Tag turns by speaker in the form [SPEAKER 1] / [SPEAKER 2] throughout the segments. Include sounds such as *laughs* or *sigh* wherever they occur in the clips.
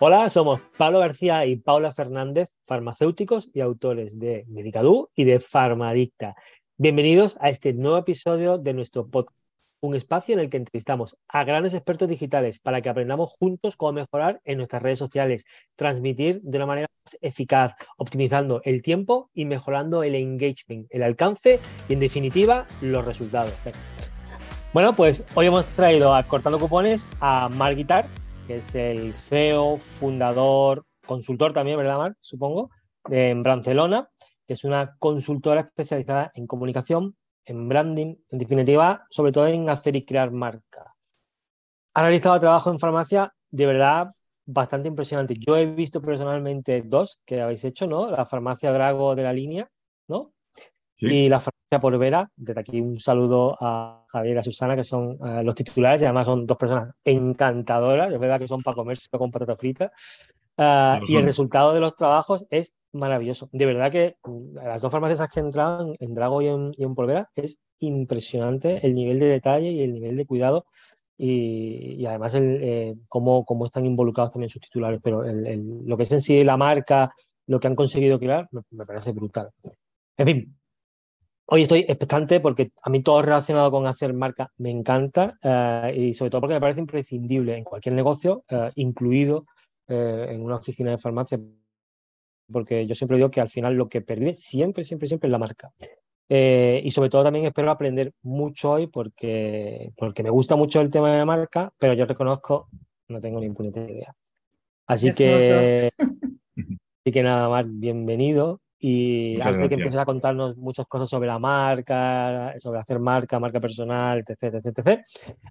[SPEAKER 1] Hola, somos Pablo García y Paula Fernández, farmacéuticos y autores de Medicadú y de Farmadicta. Bienvenidos a este nuevo episodio de nuestro podcast, un espacio en el que entrevistamos a grandes expertos digitales para que aprendamos juntos cómo mejorar en nuestras redes sociales, transmitir de una manera más eficaz, optimizando el tiempo y mejorando el engagement, el alcance y, en definitiva, los resultados. Bueno, pues hoy hemos traído a Cortando Cupones a Mar Guitar, que es el CEO, fundador, consultor también, ¿verdad, Mar? Supongo, en Barcelona, que es una consultora especializada en comunicación, en branding, en definitiva, sobre todo en hacer y crear marcas. Ha realizado trabajo en farmacia de verdad bastante impresionante. Yo he visto personalmente dos que habéis hecho, ¿no? La farmacia Drago de la línea, ¿no? Y la farmacia por Vera, desde aquí un saludo a Javier y a Susana, que son uh, los titulares, y además son dos personas encantadoras, es verdad que son para comerse con patata frita. Uh, y el resultado de los trabajos es maravilloso. De verdad que las dos farmacias que entran en Drago y en, y en Polvera es impresionante el nivel de detalle y el nivel de cuidado y, y, además el, eh, cómo, cómo, están involucrados también sus titulares, pero el, el, lo que es en sí la marca, lo que han conseguido crear, me, me parece brutal. En fin, Hoy estoy expectante porque a mí todo relacionado con hacer marca me encanta uh, y sobre todo porque me parece imprescindible en cualquier negocio, uh, incluido uh, en una oficina de farmacia, porque yo siempre digo que al final lo que pervive siempre, siempre, siempre es la marca. Eh, y sobre todo también espero aprender mucho hoy porque, porque me gusta mucho el tema de la marca, pero yo reconozco, no tengo ni puñetera idea. Así que, *laughs* así que nada más, bienvenido. Y
[SPEAKER 2] Muchas
[SPEAKER 1] antes de que empieces a contarnos muchas cosas sobre la marca, sobre hacer marca, marca personal, etc., etc., etc.,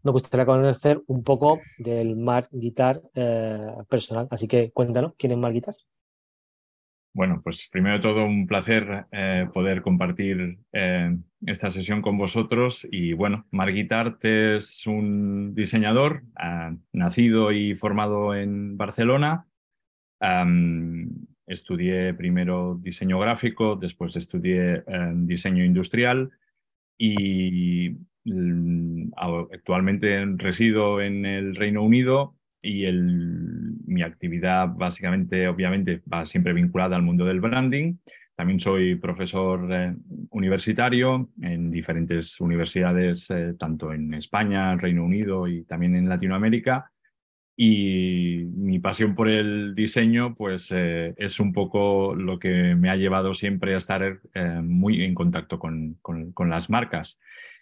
[SPEAKER 1] me gustaría conocer un poco del Mark Guitar eh, personal. Así que cuéntanos, ¿quién es Mark Guitar?
[SPEAKER 2] Bueno, pues primero de todo un placer eh, poder compartir eh, esta sesión con vosotros y bueno, Mark Guitart es un diseñador nacido y formado en Barcelona. Um, estudié primero diseño gráfico, después estudié uh, diseño industrial y um, actualmente resido en el Reino Unido y el, mi actividad básicamente, obviamente, va siempre vinculada al mundo del branding. También soy profesor eh, universitario en diferentes universidades, eh, tanto en España, Reino Unido y también en Latinoamérica. Y mi pasión por el diseño, pues eh, es un poco lo que me ha llevado siempre a estar eh, muy en contacto con, con, las marcas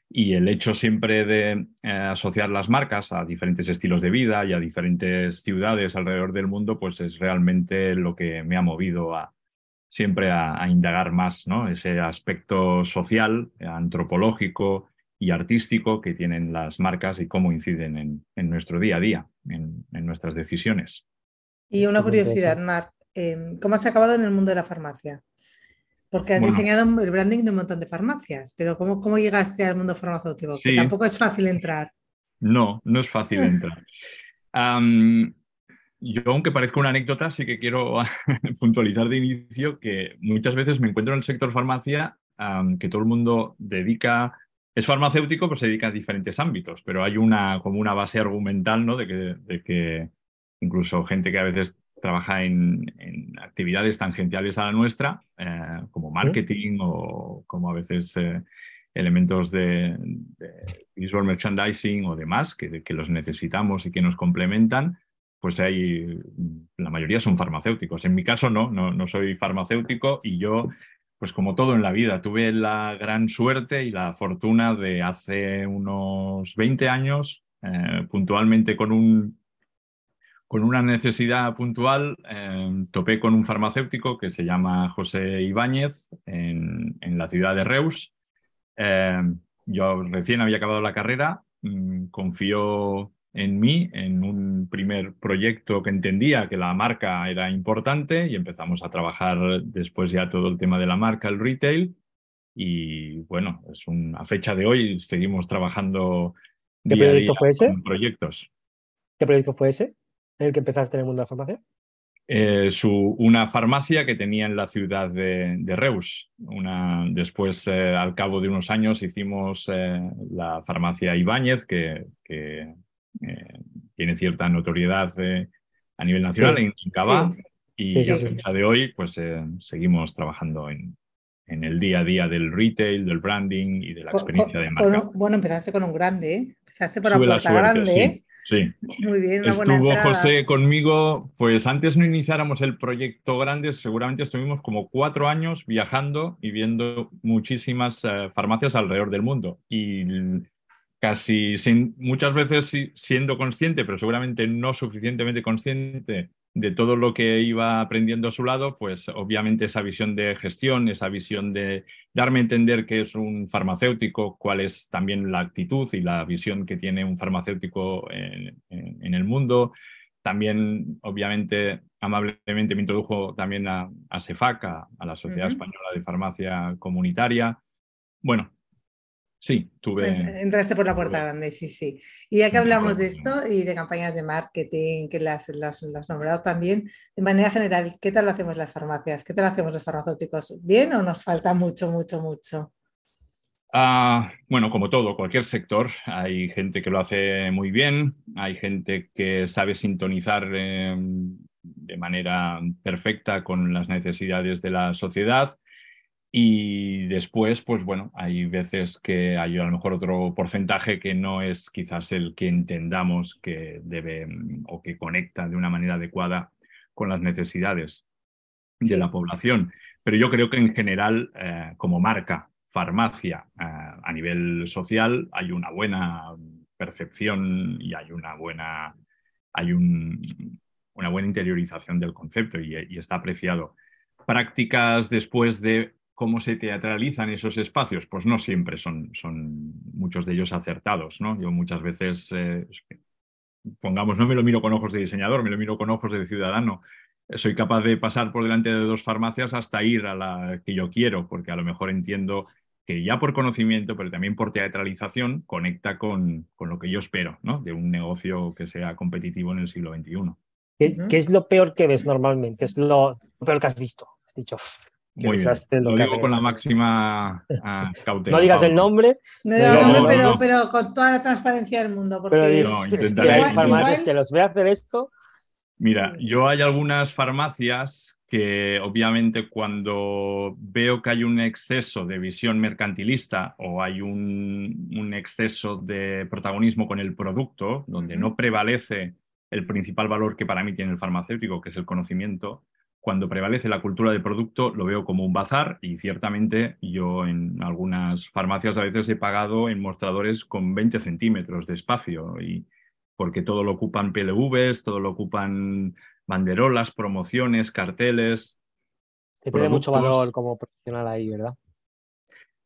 [SPEAKER 2] y el hecho siempre de eh, asociar las marcas a diferentes estilos de vida y a diferentes ciudades alrededor del mundo, pues es realmente lo que me ha movido a siempre a indagar más, ¿no? Ese aspecto social, antropológico y artístico que tienen las marcas y cómo inciden en, en nuestro día a día, en, en, nuestras decisiones.
[SPEAKER 3] Y una curiosidad, Marc, eh, ¿cómo has acabado en el mundo de la farmacia? Porque has bueno, diseñado el branding de un montón de farmacias, pero ¿cómo, cómo llegaste al mundo farmacéutico? Sí. Que tampoco es fácil entrar.
[SPEAKER 2] No, no es fácil *laughs* entrar. Um, yo, aunque parezca una anécdota, sí que quiero *laughs* puntualizar de inicio que muchas veces me encuentro en el sector farmacia um, que todo el mundo dedica, es farmacéutico, pues se dedica a diferentes ámbitos, pero hay una como una base argumental, ¿no? De que, de que incluso gente que a veces trabaja en, en, actividades tangenciales a la nuestra, eh, como marketing ¿Sí? o como a veces eh, elementos de, de, visual merchandising o demás, que, que, los necesitamos y que nos complementan, pues hay, la mayoría son farmacéuticos. En mi caso no, no, no soy farmacéutico y yo, pues como todo en la vida, tuve la gran suerte y la fortuna de hace unos 20 años, eh, puntualmente con un con una necesidad puntual, eh, topé con un farmacéutico que se llama José Ibáñez en, en la ciudad de Reus. Eh, yo recién había acabado la carrera, mmm, confió en mí, en un primer proyecto que entendía que la marca era importante y empezamos a trabajar después ya todo el tema de la marca, el retail. Y bueno, es una fecha de hoy, seguimos trabajando.
[SPEAKER 1] ¿Qué día proyecto día fue ese?
[SPEAKER 2] proyectos.
[SPEAKER 1] ¿Qué proyecto fue ese? en el que empezaste en el mundo de la farmacia?
[SPEAKER 2] Eh, su, una farmacia que tenía en la ciudad de, de Reus. Una, después, eh, al cabo de unos años, hicimos eh, la farmacia Ibáñez, que, que tiene cierta notoriedad a nivel nacional en, Cava y a fecha de hoy pues eh, seguimos trabajando en, en, el día a día del retail, del branding y de la experiencia de marca.
[SPEAKER 3] bueno, empezaste con un grande, ¿eh? empezaste por la puerta grande. ¿eh?
[SPEAKER 2] Sí.
[SPEAKER 3] Muy bien,
[SPEAKER 2] una Estuvo José conmigo, pues antes no iniciáramos el proyecto grande, seguramente estuvimos como cuatro años viajando y viendo muchísimas eh, farmacias alrededor del mundo. Y casi sin, muchas veces siendo consciente, pero seguramente no suficientemente consciente de todo lo que iba aprendiendo a su lado, pues obviamente esa visión de gestión, esa visión de darme a entender que es un farmacéutico, cuál es también la actitud y la visión que tiene un farmacéutico en, el mundo. También, obviamente, amablemente me introdujo también a, a CEFAC, a, la Sociedad Española de Farmacia Comunitaria. Bueno, Sí, tuve.
[SPEAKER 3] Entraste por la puerta grande, sí, sí. Y ya que hablamos de esto y de campañas de marketing, que las, has nombrado también, de manera general, ¿qué tal hacemos las farmacias? ¿Qué tal hacemos los farmacéuticos? ¿Bien o nos falta mucho, mucho, mucho?
[SPEAKER 2] Ah, bueno, como todo, cualquier sector, hay gente que lo hace muy bien, hay gente que sabe sintonizar em, de manera perfecta con las necesidades de la sociedad y después, pues bueno, hay veces que hay a lo mejor otro porcentaje que no es quizás el que entendamos que debe mm, o que conecta de una manera adecuada con las necesidades de la población. Pero yo creo que en general, eh, como marca, farmacia, eh, a nivel social, hay una buena percepción y hay una buena, hay una buena interiorización del concepto y, y está apreciado. Prácticas después de cómo se teatralizan esos espacios, pues no siempre son, son muchos de ellos acertados, ¿no? Yo muchas veces, eh, pongamos, no me lo miro con ojos de diseñador, me lo miro con ojos de ciudadano. Soy capaz de pasar por delante de dos farmacias hasta ir a la que yo quiero, porque a lo mejor entiendo que ya por conocimiento, pero también por teatralización, conecta con, con lo que yo espero, ¿no? De un negocio que sea competitivo en el siglo XXI.
[SPEAKER 1] ¿Qué es, ¿qué es lo peor que ves normalmente? ¿Qué es lo peor que has visto? Has dicho,
[SPEAKER 2] muy bien. Lo, digo con la máxima *laughs* ah, cautela.
[SPEAKER 1] No digas el nombre.
[SPEAKER 3] No digas el nombre, pero, pero, con toda la transparencia del mundo. Porque
[SPEAKER 1] pero intentaré. Igual, que los ve hacer esto.
[SPEAKER 2] Mira, yo hay algunas farmacias que obviamente cuando veo que hay un exceso de visión mercantilista o hay un, un exceso de protagonismo con el producto, donde no prevalece el principal valor que para mí tiene el farmacéutico, que es el conocimiento, cuando prevalece la cultura de producto lo veo como un bazar y ciertamente yo en algunas farmacias a veces he pagado en mostradores con 20 centímetros de espacio y porque todo lo ocupan PLVs, todo lo ocupan banderolas, promociones, carteles.
[SPEAKER 1] Se pierde mucho valor como profesional ahí, ¿verdad?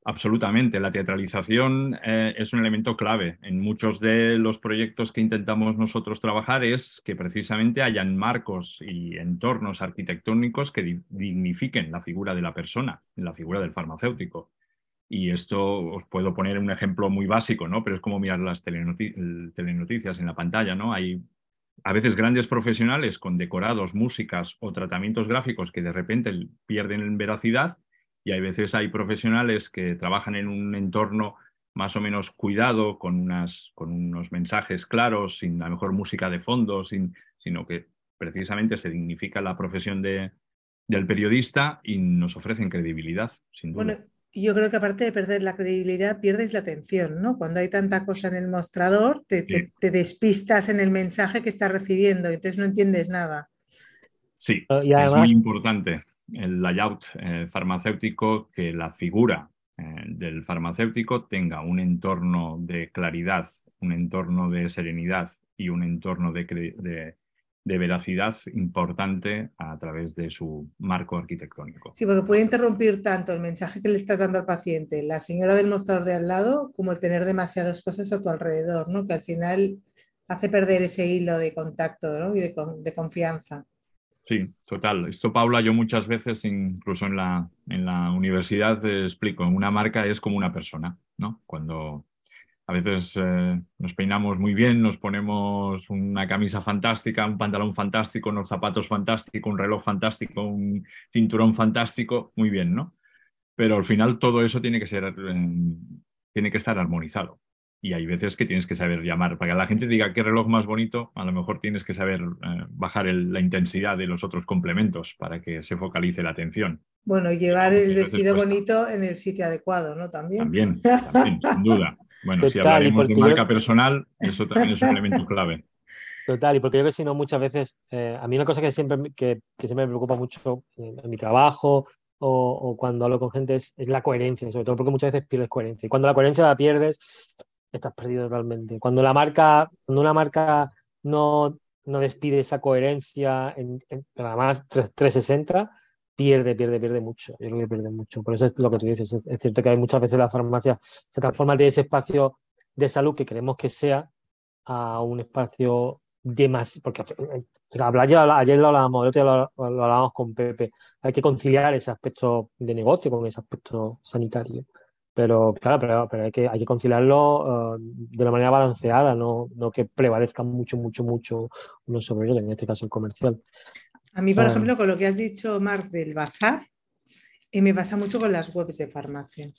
[SPEAKER 2] Absolutamente, la teatralización eh, es un elemento clave. En muchos de los proyectos que intentamos nosotros trabajar es que precisamente hayan marcos y entornos arquitectónicos que dignifiquen la figura de la persona, la figura del farmacéutico. Y esto os puedo poner un ejemplo muy básico, ¿no? Pero es como mirar las telenoticias en la pantalla, ¿no? Hay a veces grandes profesionales con decorados, músicas o tratamientos gráficos que de repente pierden veracidad y hay veces hay profesionales que trabajan en un entorno más o menos cuidado, con, unas, con unos mensajes claros, sin la mejor música de fondo, sin, sino que precisamente se dignifica la profesión de, del periodista y nos ofrecen credibilidad, sin duda.
[SPEAKER 3] Bueno, yo creo que aparte de perder la credibilidad, pierdes la atención, ¿no? Cuando hay tanta cosa en el mostrador, te, te, despistas en el mensaje que estás recibiendo, entonces no entiendes nada.
[SPEAKER 2] Sí, y es muy importante el layout eh, farmacéutico, que la figura eh, del farmacéutico tenga un entorno de claridad, un entorno de serenidad y un entorno de, veracidad importante a través de su marco arquitectónico.
[SPEAKER 3] Sí, porque puede interrumpir tanto el mensaje que le estás dando al paciente, la señora del mostrador de al lado, como el tener demasiadas cosas a tu alrededor, ¿no? que al final hace perder ese hilo de contacto y de confianza.
[SPEAKER 2] Sí, total. Esto, Paula, yo muchas veces, incluso en la, en la universidad, explico, una marca es como una persona, ¿no? Cuando a veces eh, nos peinamos muy bien, nos ponemos una camisa fantástica, un pantalón fantástico, unos zapatos fantásticos, un reloj fantástico, un cinturón fantástico, muy bien, ¿no? Pero al final todo eso tiene que ser, eh, tiene que estar armonizado. Y hay veces que tienes que saber llamar. Para que la gente diga qué reloj más bonito, a lo mejor tienes que saber eh, bajar la intensidad de los otros complementos para que se focalice la atención.
[SPEAKER 3] Bueno, llevar el vestido bonito en el sitio adecuado, ¿no? También.
[SPEAKER 2] También, también sin duda. Bueno, si hablaremos de marca personal, eso también es un elemento clave.
[SPEAKER 1] Total, y porque yo creo que si no, muchas veces, eh, a mí una cosa que siempre, que, siempre me preocupa mucho en, mi trabajo o, cuando hablo con gente es, es, la coherencia, sobre todo porque muchas veces pierdes coherencia. Y cuando la coherencia la pierdes, estás perdido totalmente. Cuando la marca, cuando una marca no, no despide esa coherencia, en, pero además 360, pierde, pierde, pierde mucho. Yo creo que pierde mucho. Por eso es lo que tú dices. Es, cierto que hay muchas veces la farmacia se transforma de ese espacio de salud que queremos que sea a un espacio de más, porque ayer lo hablábamos, el otro día lo, hablábamos con Pepe, hay que conciliar ese aspecto de negocio con ese aspecto sanitario. Pero claro, pero, hay, que, hay que conciliarlo uh, de una manera balanceada, no, no que prevalezca mucho, mucho, mucho uno sobre otro, en este caso el comercial.
[SPEAKER 3] A mí, por ejemplo, con lo que has dicho, Marc, del bazar, eh, me pasa mucho con las webs de farmacia.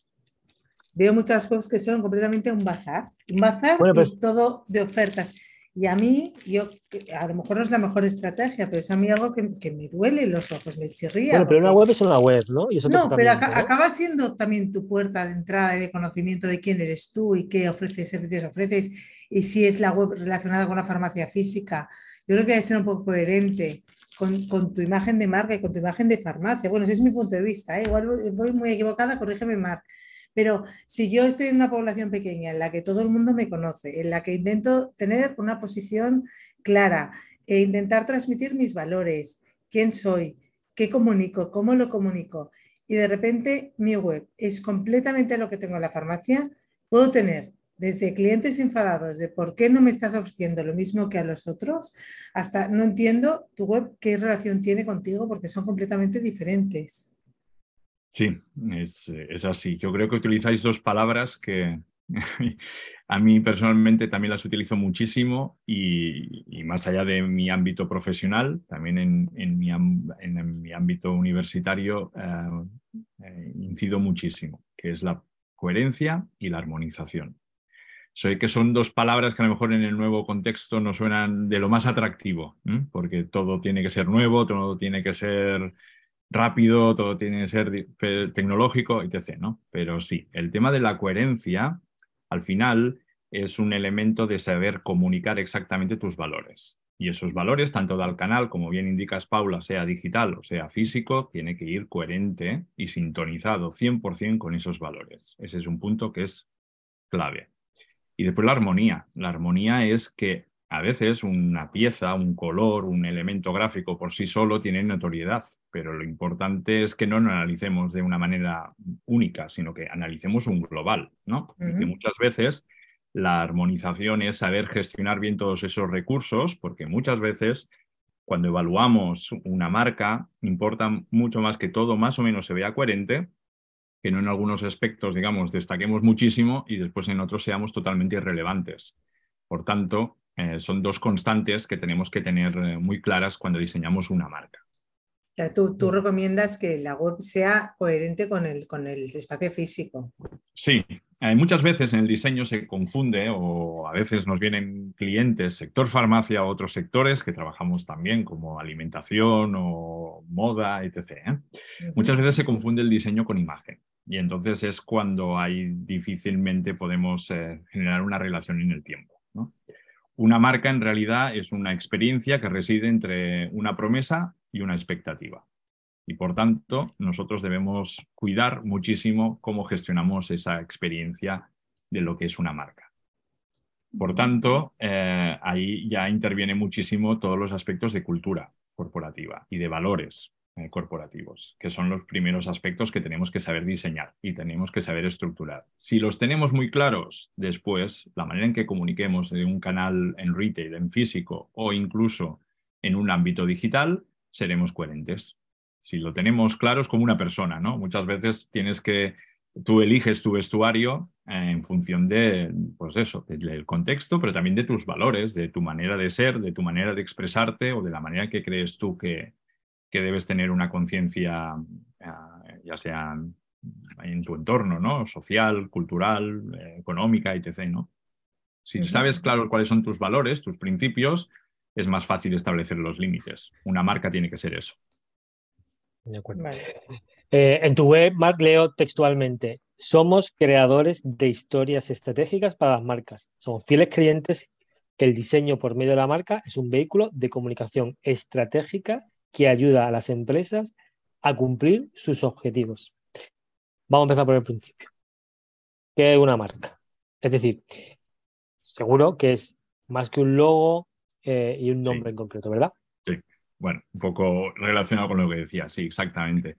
[SPEAKER 3] Veo muchas webs que son completamente un bazar. Un bazar pues... todo de ofertas. Y a mí, yo, a lo mejor no es la mejor estrategia, pero es a mí algo que, me duele los ojos, me chirría.
[SPEAKER 1] Bueno, pero una web es una web, ¿no?
[SPEAKER 3] no, pero acaba siendo también tu puerta de entrada y de conocimiento de quién eres tú y qué ofreces, servicios ofreces, y si es la web relacionada con la farmacia física. Yo creo que debe ser un poco coherente con, con, tu imagen de marca y con tu imagen de farmacia. Bueno, ese es mi punto de vista, ¿eh? igual voy muy equivocada, corrígeme, Marc. Pero si yo estoy en una población pequeña en la que todo el mundo me conoce, en la que intento tener una posición clara e intentar transmitir mis valores, quién soy, qué comunico, cómo lo comunico, y de repente mi web es completamente lo que tengo en la farmacia, puedo tener desde clientes enfadados de por qué no me estás ofreciendo lo mismo que a los otros, hasta no entiendo tu web qué relación tiene contigo porque son completamente diferentes.
[SPEAKER 2] Sí, es, así. Yo creo que utilizáis dos palabras que *laughs* a mí personalmente también las utilizo muchísimo y, más allá de mi ámbito profesional, también en, mi, en mi, ámbito universitario eh, eh, incido muchísimo, que es la coherencia y la armonización. Sé que son dos palabras que a lo mejor en el nuevo contexto no suenan de lo más atractivo, porque todo tiene que ser nuevo, todo tiene que ser rápido, todo tiene que ser tecnológico, etc. ¿no? Pero sí, el tema de la coherencia, al final, es un elemento de saber comunicar exactamente tus valores. Y esos valores, tanto del canal, como bien indicas, Paula, sea digital o sea físico, tiene que ir coherente y sintonizado 100% con esos valores. Ese es un punto que es clave. Y después la armonía. La armonía es que a veces una pieza, un color, un elemento gráfico por sí solo tiene notoriedad, pero lo importante es que no lo analicemos de una manera única, sino que analicemos un global, ¿no? Y muchas veces la armonización es saber gestionar bien todos esos recursos, porque muchas veces cuando evaluamos una marca importa mucho más que todo más o menos se vea coherente, que no en algunos aspectos, digamos, destaquemos muchísimo y después en otros seamos totalmente irrelevantes. Por tanto, eh, son dos constantes que tenemos que tener eh, muy claras cuando diseñamos una marca.
[SPEAKER 3] tú, tú, recomiendas que la web sea coherente con el, con el espacio físico.
[SPEAKER 2] Sí, eh, muchas veces en el diseño se confunde o a veces nos vienen clientes, sector farmacia o otros sectores que trabajamos también como alimentación o moda, etc. Muchas veces se confunde el diseño con imagen y entonces es cuando ahí difícilmente podemos generar una relación en el tiempo. ¿no? Una marca en realidad es una experiencia que reside entre una promesa y una expectativa. Y por tanto, nosotros debemos cuidar muchísimo cómo gestionamos esa experiencia de lo que es una marca. Por tanto, eh, ahí ya interviene muchísimo todos los aspectos de cultura corporativa y de valores. Eh, corporativos, que son los primeros aspectos que tenemos que saber diseñar y tenemos que saber estructurar. Si los tenemos muy claros, después la manera en que comuniquemos en un canal en retail, en físico o incluso en un ámbito digital, seremos coherentes. Si lo tenemos claro es como una persona, ¿no? Muchas veces tienes que, tú eliges tu vestuario eh, en función de, pues eso, del contexto, pero también de tus valores, de tu manera de ser, de tu manera de expresarte o de la manera que crees tú que, que debes tener una conciencia, eh, ya sea en tu entorno, ¿no? Social, cultural, eh, económica, etc., ¿no? Si sabes claro cuáles son tus valores, tus principios, es más fácil establecer los límites. Una marca tiene que ser eso.
[SPEAKER 1] De acuerdo. Eh, en tu web, Mark, leo textualmente, somos creadores de historias estratégicas para las marcas. Somos fieles creyentes que el diseño por medio de la marca es un vehículo de comunicación estratégica que ayuda a las empresas a cumplir sus objetivos. Vamos a empezar por el principio. ¿Qué es una marca? Es decir, seguro que es más que un logo eh, y un nombre en concreto, ¿verdad?
[SPEAKER 2] Sí, bueno, un poco relacionado con lo que decía, sí, exactamente.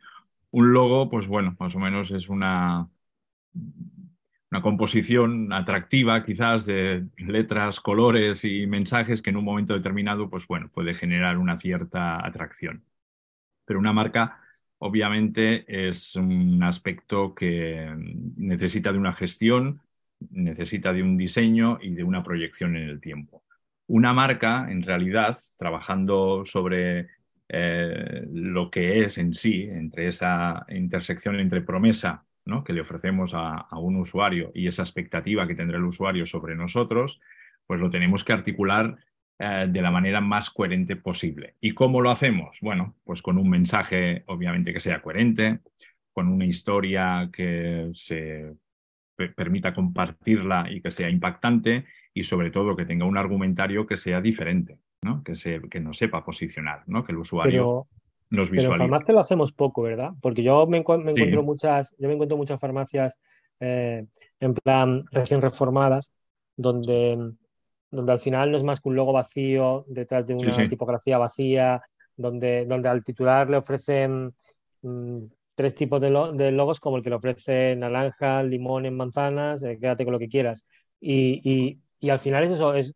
[SPEAKER 2] Un logo, pues bueno, más o menos es una, una composición atractiva quizás de letras, colores y mensajes que en un momento determinado, pues bueno, puede generar una cierta atracción. Pero una marca obviamente es un aspecto que necesita de una gestión, necesita de un diseño y de una proyección en el tiempo. Una marca, en realidad, trabajando sobre eh, lo que es en sí, entre esa intersección entre promesa que le ofrecemos a, un usuario y esa expectativa que tendrá el usuario sobre nosotros, pues lo tenemos que articular eh, de la manera más coherente posible. ¿Y cómo lo hacemos? Bueno, pues con un mensaje obviamente que sea coherente, con una historia que se permita compartirla y que sea impactante y sobre todo que tenga un argumentario que sea diferente, ¿no? que, se, que nos sepa posicionar, ¿no? que el usuario en
[SPEAKER 1] farmacia lo hacemos poco, ¿verdad? Porque yo me, encuentro muchas, yo me encuentro muchas farmacias eh, en plan recién reformadas, donde, donde al final no es más que un logo vacío detrás de una tipografía vacía, donde, donde al titular le ofrecen mm, tres tipos de, logos, como el que le ofrece naranja, limón en manzanas, eh, quédate con lo que quieras. Y, y, al final es eso, es,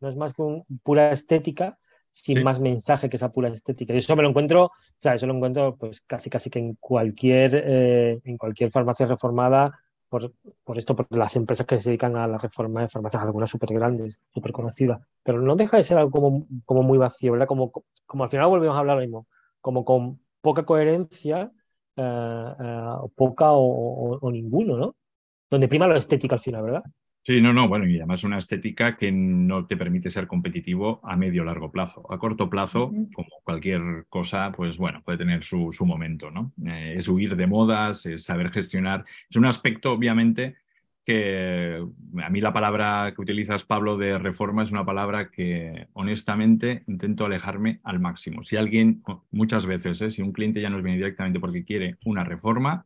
[SPEAKER 1] no es más que un, pura estética sin más mensaje que esa pura estética. Y eso me lo encuentro, o sea, eso lo encuentro pues casi casi que en cualquier, eh, en cualquier farmacia reformada, por, por, esto, por las empresas que se dedican a la reforma de farmacias, algunas súper grandes, súper conocidas. Pero no deja de ser algo como, como muy vacío, ¿verdad? Como, como al final volvemos a hablar lo mismo, como con poca coherencia, eh, eh, poca o, o ninguno, ¿no? Donde prima lo estético al final, ¿verdad?
[SPEAKER 2] Sí, no, no, bueno, y además una estética que no te permite ser competitivo a medio o largo plazo. A corto plazo, como cualquier cosa, pues bueno, puede tener su, momento, ¿no? Eh, es huir de modas, es saber gestionar. Es un aspecto, obviamente, que a mí la palabra que utilizas, Pablo, de reforma es una palabra que honestamente intento alejarme al máximo. Si alguien, muchas veces, ¿eh? si un cliente ya nos viene directamente porque quiere una reforma,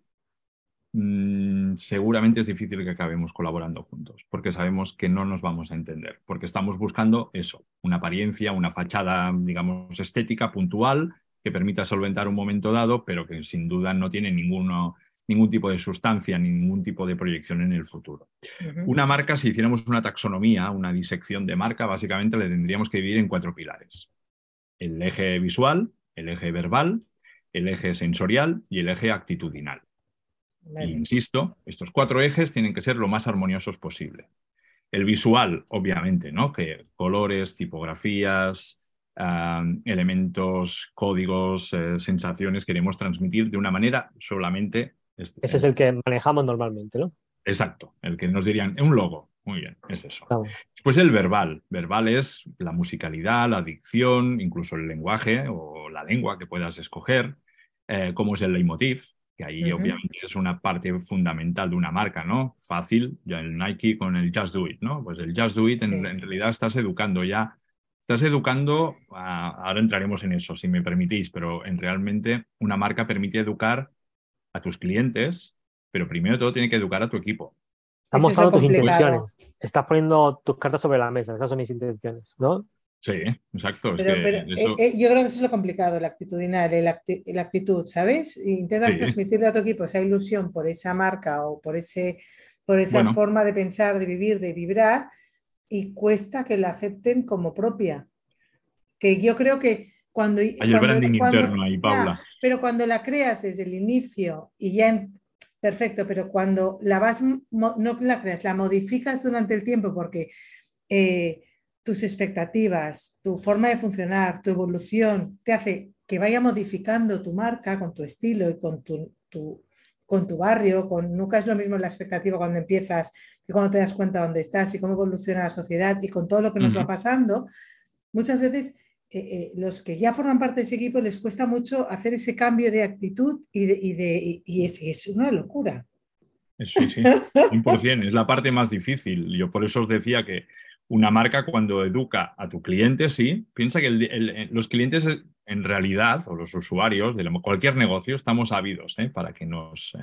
[SPEAKER 2] Mm, seguramente es difícil que acabemos colaborando juntos, porque sabemos que no nos vamos a entender, porque estamos buscando eso, una apariencia, una fachada, digamos, estética, puntual, que permita solventar un momento dado, pero que sin duda no tiene ninguno, ningún tipo de sustancia, ningún tipo de proyección en el futuro. Una marca, si hiciéramos una taxonomía, una disección de marca, básicamente le tendríamos que dividir en cuatro pilares. El eje visual, el eje verbal, el eje sensorial y el eje actitudinal insisto, estos cuatro ejes tienen que ser lo más armoniosos posible. El visual, obviamente, ¿no? Que colores, tipografías, elementos, códigos, eh, sensaciones queremos transmitir de una manera solamente.
[SPEAKER 1] Este, Ese es el que manejamos normalmente, ¿no?
[SPEAKER 2] Exacto, el que nos dirían, un logo. Muy bien, es eso. Después el verbal. Verbal es la musicalidad, la dicción, incluso el lenguaje o la lengua que puedas escoger, eh, como es el leitmotiv, que ahí obviamente es una parte fundamental de una marca, ¿no? Fácil, ya el Nike con el Just Do It, ¿no? Pues el Just Do It en, realidad estás educando ya, estás educando, ahora entraremos en eso, si me permitís, pero en realmente una marca permite educar a tus clientes, pero primero todo tiene que educar a tu equipo.
[SPEAKER 1] Estás mostrando tus intenciones, estás poniendo tus cartas sobre la mesa, esas son mis intenciones, ¿no?
[SPEAKER 2] Sí, exacto.
[SPEAKER 3] Eh, eh, yo creo que eso es lo complicado, la actitudinal, la, actitud, ¿sabes? Intentas transmitirle a tu equipo esa ilusión por esa marca o por, ese, por esa forma de pensar, de vivir, de vibrar, y cuesta que la acepten como propia. Que yo creo que cuando...
[SPEAKER 2] Hay el branding interno ahí, Paula.
[SPEAKER 3] pero cuando la creas desde el inicio y ya... perfecto, pero cuando la vas, no la creas, la modificas durante el tiempo porque... Eh, tus expectativas, tu forma de funcionar, tu evolución, te hace que vaya modificando tu marca con tu estilo y con tu, con tu barrio. Con, nunca es lo mismo la expectativa cuando empiezas que cuando te das cuenta dónde estás y cómo evoluciona la sociedad y con todo lo que nos va pasando, muchas veces eh, eh, los que ya forman parte de ese equipo les cuesta mucho hacer ese cambio de actitud y, de, y, es, una locura.
[SPEAKER 2] Sí, sí, *laughs* 100%, es la parte más difícil. Yo por eso os decía que una marca cuando educa a tu cliente, sí, piensa que los clientes en realidad, o los usuarios de cualquier negocio, estamos ávidos ¿eh? para que nos...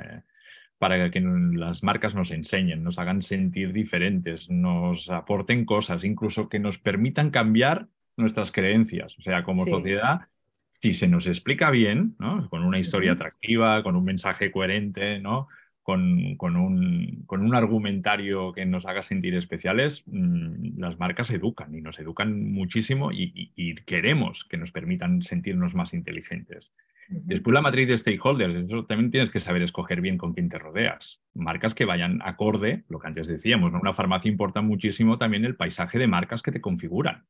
[SPEAKER 2] para que las marcas nos enseñen, nos hagan sentir diferentes, nos aporten cosas, incluso que nos permitan cambiar nuestras creencias. O sea, como sociedad, si se nos explica bien, ¿no? con una historia atractiva, con un mensaje coherente, ¿no? Con, con, un, con, un, argumentario que nos haga sentir especiales, mm, las marcas educan y nos educan muchísimo y, queremos que nos permitan sentirnos más inteligentes. Después la matriz de stakeholders, eso también tienes que saber escoger bien con quién te rodeas. Marcas que vayan acorde, lo que antes decíamos, ¿no? una farmacia importa muchísimo también el paisaje de marcas que te configuran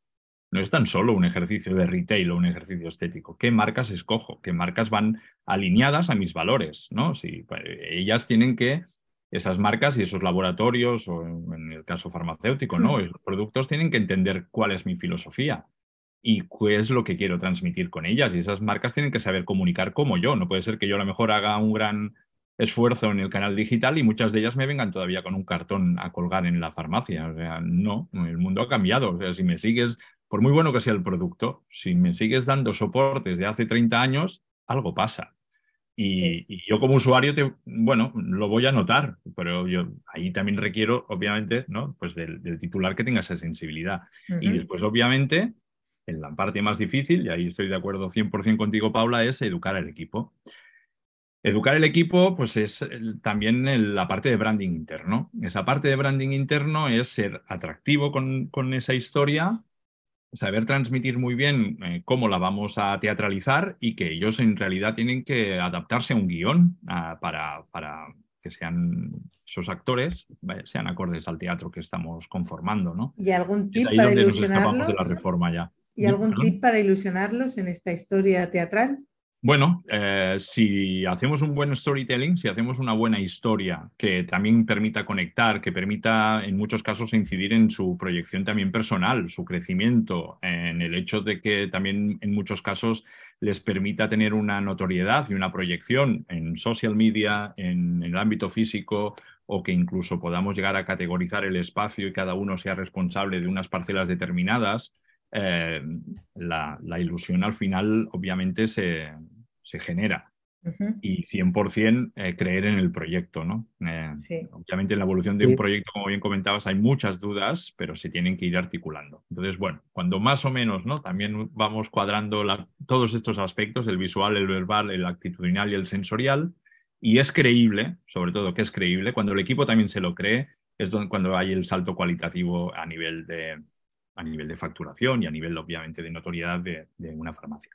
[SPEAKER 2] no es tan solo un ejercicio de retail o un ejercicio estético. ¿Qué marcas escojo? ¿Qué marcas van alineadas a mis valores? ¿no? Si, ellas tienen que, esas marcas y esos laboratorios, o en el caso farmacéutico, ¿no? Esos productos tienen que entender cuál es mi filosofía y qué es lo que quiero transmitir con ellas. Y esas marcas tienen que saber comunicar como yo. No puede ser que yo a lo mejor haga un gran esfuerzo en el canal digital y muchas de ellas me vengan todavía con un cartón a colgar en la farmacia. O sea, no, el mundo ha cambiado. O sea, si me sigues por muy bueno que sea el producto, si me sigues dando soportes de hace 30 años, algo pasa. Y, yo como usuario, te, bueno, lo voy a notar, pero yo ahí también requiero, obviamente, ¿no? pues del, titular que tenga esa sensibilidad. Y después, obviamente, en la parte más difícil, y ahí estoy de acuerdo 100% contigo, Paula, es educar al equipo. Educar el equipo, pues es también la parte de branding interno. Esa parte de branding interno es ser atractivo con, con esa historia, saber transmitir muy bien eh, cómo la vamos a teatralizar y que ellos en realidad tienen que adaptarse a un guion ah, para, para, que sean esos actores sean acordes al teatro que estamos conformando. ¿no?
[SPEAKER 3] ¿Y algún tip para ilusionarlos?
[SPEAKER 2] De la reforma ya.
[SPEAKER 3] ¿Y algún tip para ilusionarlos en esta historia teatral?
[SPEAKER 2] Bueno, eh, si hacemos un buen storytelling, si hacemos una buena historia que también permita conectar, que permita en muchos casos incidir en su proyección también personal, su crecimiento, en el hecho de que también en muchos casos les permita tener una notoriedad y una proyección en social media, en, el ámbito físico o que incluso podamos llegar a categorizar el espacio y cada uno sea responsable de unas parcelas determinadas, eh, la, ilusión al final obviamente se, se genera. Y 100% eh, creer en el proyecto, ¿no? Eh, obviamente en la evolución de un proyecto, como bien comentabas, hay muchas dudas, pero se tienen que ir articulando. Entonces, bueno, cuando más o menos, ¿no? También vamos cuadrando todos estos aspectos, el visual, el verbal, el actitudinal y el sensorial, y es creíble, sobre todo que es creíble, cuando el equipo también se lo cree, es donde, cuando hay el salto cualitativo a nivel de, a nivel de facturación y a nivel, obviamente, de notoriedad de, una farmacia.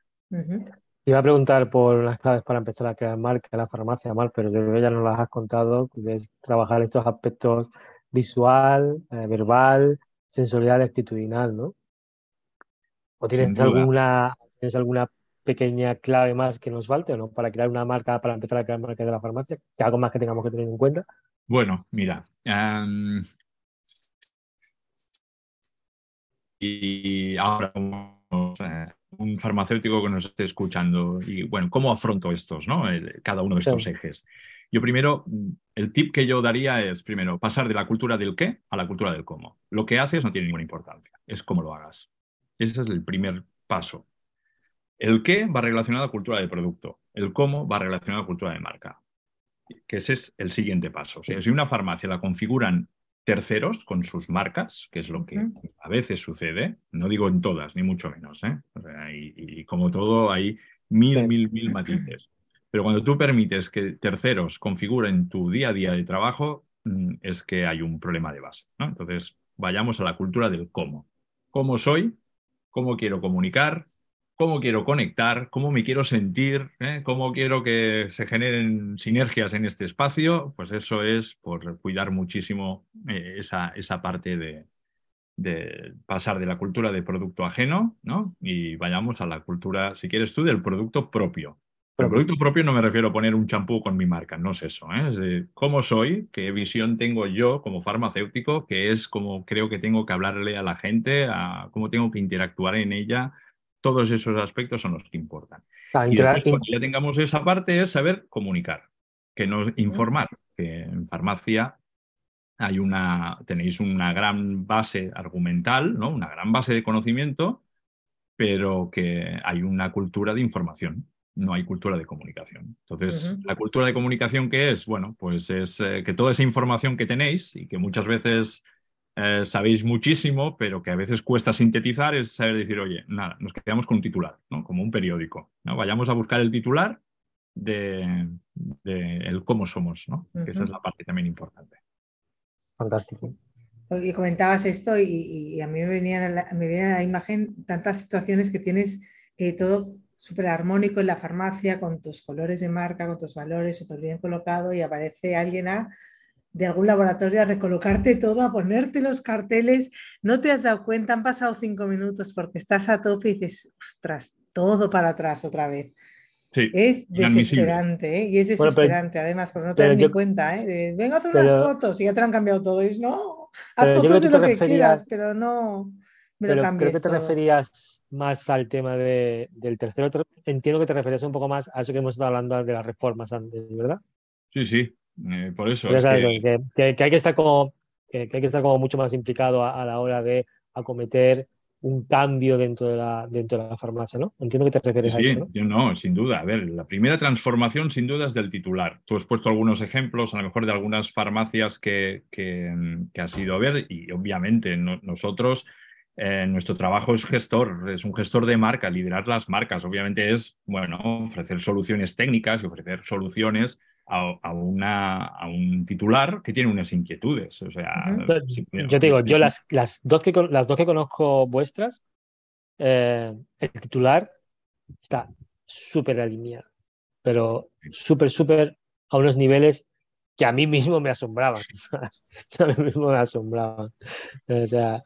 [SPEAKER 1] Te iba a preguntar por las claves para empezar a crear marca en la farmacia, Mar, pero yo creo que ya nos las has contado, es trabajar estos aspectos visual, eh, verbal, sensorial, actitudinal, ¿no? ¿O tienes alguna, tienes alguna pequeña clave más que nos falte o no para crear una marca, para empezar a crear marca de la farmacia? ¿Que algo más que tengamos que tener en cuenta?
[SPEAKER 2] Bueno, mira, y ahora un farmacéutico que nos esté escuchando y bueno, ¿cómo afronto estos, ¿no? cada uno de estos ejes? Yo primero, el tip que yo daría es primero pasar de la cultura del qué a la cultura del cómo. Lo que haces no tiene ninguna importancia, es cómo lo hagas. Ese es el primer paso. El qué va relacionado a la cultura del producto, el cómo va relacionado a la cultura de marca, que ese es el siguiente paso. O sea, si una farmacia la configuran terceros con sus marcas, que es lo que a veces sucede, no digo en todas, ni mucho menos, ¿eh? y, como todo hay mil, mil, mil matices. Pero cuando tú permites que terceros configuren tu día a día de trabajo, mm, es que hay un problema de base. Entonces, vayamos a la cultura del cómo. ¿Cómo soy? ¿Cómo quiero comunicar? Cómo quiero conectar, cómo me quiero sentir, ¿eh? cómo quiero que se generen sinergias en este espacio, pues eso es por cuidar muchísimo eh, esa, esa, parte de, de, pasar de la cultura de producto ajeno ¿no? y vayamos a la cultura, si quieres tú, del producto propio. El producto propio no me refiero a poner un champú con mi marca, no es eso. ¿eh? Es de cómo soy, qué visión tengo yo como farmacéutico, que es como creo que tengo que hablarle a la gente, a cómo tengo que interactuar en ella. Todos esos aspectos son los que importan. Ah, y después, cuando ya tengamos esa parte, es saber comunicar, que no informar. Que en farmacia hay una, tenéis una gran base argumental, ¿no? una gran base de conocimiento, pero que hay una cultura de información no hay cultura de comunicación. Entonces, la cultura de comunicación que es, bueno, pues es eh, que toda esa información que tenéis y que muchas veces eh, sabéis muchísimo, pero que a veces cuesta sintetizar, es saber decir, oye, nada, nos quedamos con un titular, ¿no? Como un periódico, ¿no? Vayamos a buscar el titular de, el cómo somos, ¿no? Que esa es la parte también importante.
[SPEAKER 1] Fantástico.
[SPEAKER 3] Y comentabas esto y, a mí me venía, la, me viene a la imagen tantas situaciones que tienes eh, todo súper armónico en la farmacia, con tus colores de marca, con tus valores súper bien colocado y aparece alguien a, de algún laboratorio a recolocarte todo, a ponerte los carteles, no te has dado cuenta, han pasado cinco minutos porque estás a tope y dices, ostras, todo para atrás otra vez. es desesperante, ¿eh? y es desesperante además, porque no te das ni cuenta, ¿eh? venga a hacer unas fotos y ya te han cambiado todo, es no, haz fotos de lo que quieras, pero no me
[SPEAKER 1] pero
[SPEAKER 3] lo
[SPEAKER 1] Creo que te referías más al tema de, del tercero. Entiendo que te referías un poco más a eso que hemos estado hablando de las reformas antes, ¿verdad?
[SPEAKER 2] Sí, sí, eh, por eso.
[SPEAKER 1] Es que... Que, hay que estar como, que, hay que estar como mucho más implicado a, la hora de acometer un cambio dentro de la, dentro de la farmacia, ¿no? Entiendo que te refieres a eso.
[SPEAKER 2] ¿no? no, sin duda. A ver, la primera transformación sin duda es del titular. Tú has puesto algunos ejemplos, a lo mejor de algunas farmacias que, que, que has ido a ver y obviamente nosotros eh, nuestro trabajo es gestor, es un gestor de marca, liderar las marcas. Obviamente es, bueno, ofrecer soluciones técnicas y ofrecer soluciones a, una, a un titular que tiene unas inquietudes. O sea,
[SPEAKER 1] yo te digo, yo las, las, dos, que, las dos que conozco vuestras, eh, el titular está súper alineado, pero súper, súper a unos niveles que a mí mismo me asombraban. *laughs* a mí mismo me asombraban. O sea,